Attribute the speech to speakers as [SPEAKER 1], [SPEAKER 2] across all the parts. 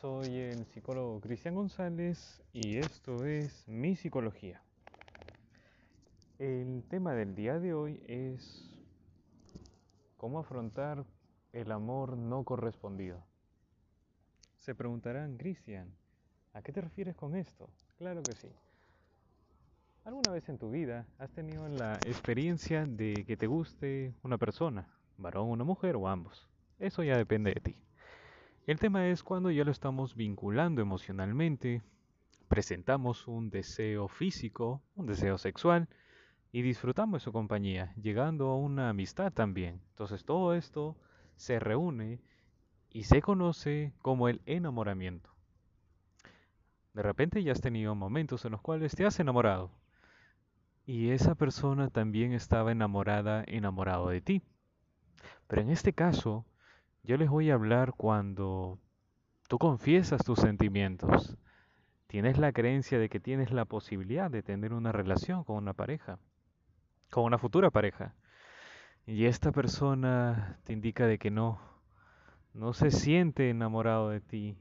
[SPEAKER 1] soy el psicólogo Cristian González y esto es Mi Psicología. El tema del día de hoy es cómo afrontar el amor no correspondido. Se preguntarán, Cristian, ¿a qué te refieres con esto? Claro que sí. ¿Alguna vez en tu vida has tenido la experiencia de que te guste una persona, varón, una mujer o ambos? Eso ya depende de ti. El tema es cuando ya lo estamos vinculando emocionalmente, presentamos un deseo físico, un deseo sexual y disfrutamos de su compañía, llegando a una amistad también. Entonces todo esto se reúne y se conoce como el enamoramiento. De repente ya has tenido momentos en los cuales te has enamorado y esa persona también estaba enamorada, enamorado de ti. Pero en este caso, yo les voy a hablar cuando tú confiesas tus sentimientos. Tienes la creencia de que tienes la posibilidad de tener una relación con una pareja, con una futura pareja. Y esta persona te indica de que no, no se siente enamorado de ti,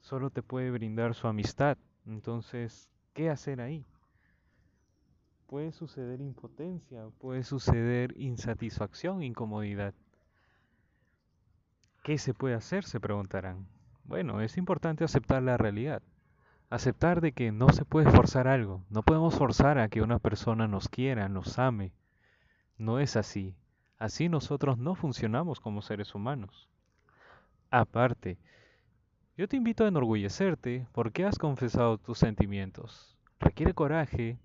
[SPEAKER 1] solo te puede brindar su amistad. Entonces, ¿qué hacer ahí? Puede suceder impotencia, puede suceder insatisfacción, incomodidad. ¿Qué se puede hacer? Se preguntarán. Bueno, es importante aceptar la realidad. Aceptar de que no se puede forzar algo. No podemos forzar a que una persona nos quiera, nos ame. No es así. Así nosotros no funcionamos como seres humanos. Aparte, yo te invito a enorgullecerte porque has confesado tus sentimientos. Requiere coraje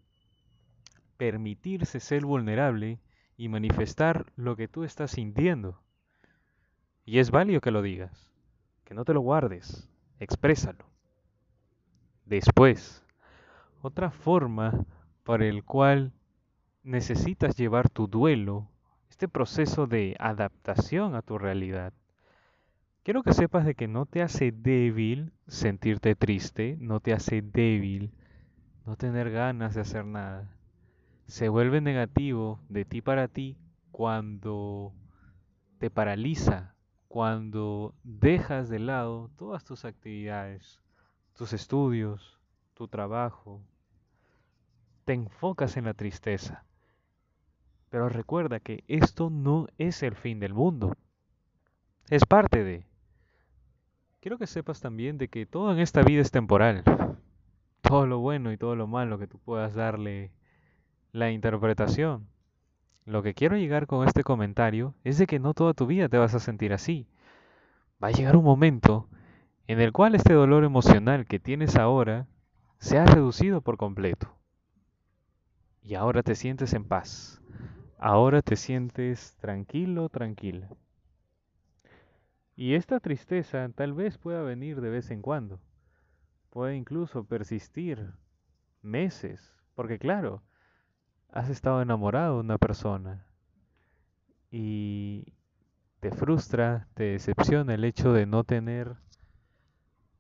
[SPEAKER 1] permitirse ser vulnerable y manifestar lo que tú estás sintiendo. Y es válido que lo digas, que no te lo guardes, exprésalo. Después, otra forma para el cual necesitas llevar tu duelo, este proceso de adaptación a tu realidad. Quiero que sepas de que no te hace débil sentirte triste, no te hace débil no tener ganas de hacer nada. Se vuelve negativo de ti para ti cuando te paraliza cuando dejas de lado todas tus actividades, tus estudios, tu trabajo, te enfocas en la tristeza. Pero recuerda que esto no es el fin del mundo. Es parte de. Quiero que sepas también de que todo en esta vida es temporal. Todo lo bueno y todo lo malo que tú puedas darle la interpretación lo que quiero llegar con este comentario es de que no toda tu vida te vas a sentir así. Va a llegar un momento en el cual este dolor emocional que tienes ahora se ha reducido por completo. Y ahora te sientes en paz. Ahora te sientes tranquilo, tranquila. Y esta tristeza tal vez pueda venir de vez en cuando. Puede incluso persistir meses. Porque claro, has estado enamorado de una persona y te frustra, te decepciona el hecho de no tener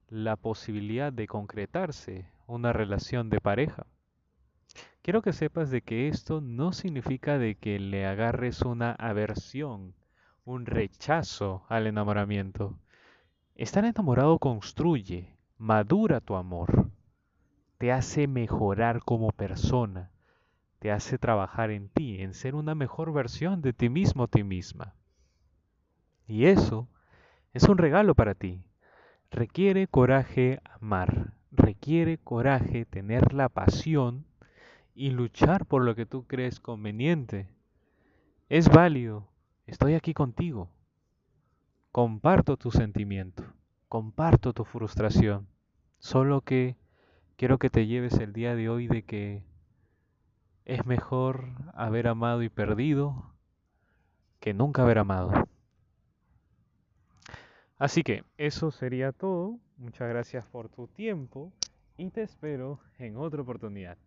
[SPEAKER 1] la posibilidad de concretarse una relación de pareja. Quiero que sepas de que esto no significa de que le agarres una aversión, un rechazo al enamoramiento. Estar enamorado construye, madura tu amor, te hace mejorar como persona, te hace trabajar en ti, en ser una mejor versión de ti mismo, ti misma. Y eso es un regalo para ti. Requiere coraje amar, requiere coraje tener la pasión y luchar por lo que tú crees conveniente. Es válido, estoy aquí contigo. Comparto tu sentimiento, comparto tu frustración, solo que quiero que te lleves el día de hoy de que es mejor haber amado y perdido que nunca haber amado. Así que eso sería todo. Muchas gracias por tu tiempo y te espero en otra oportunidad.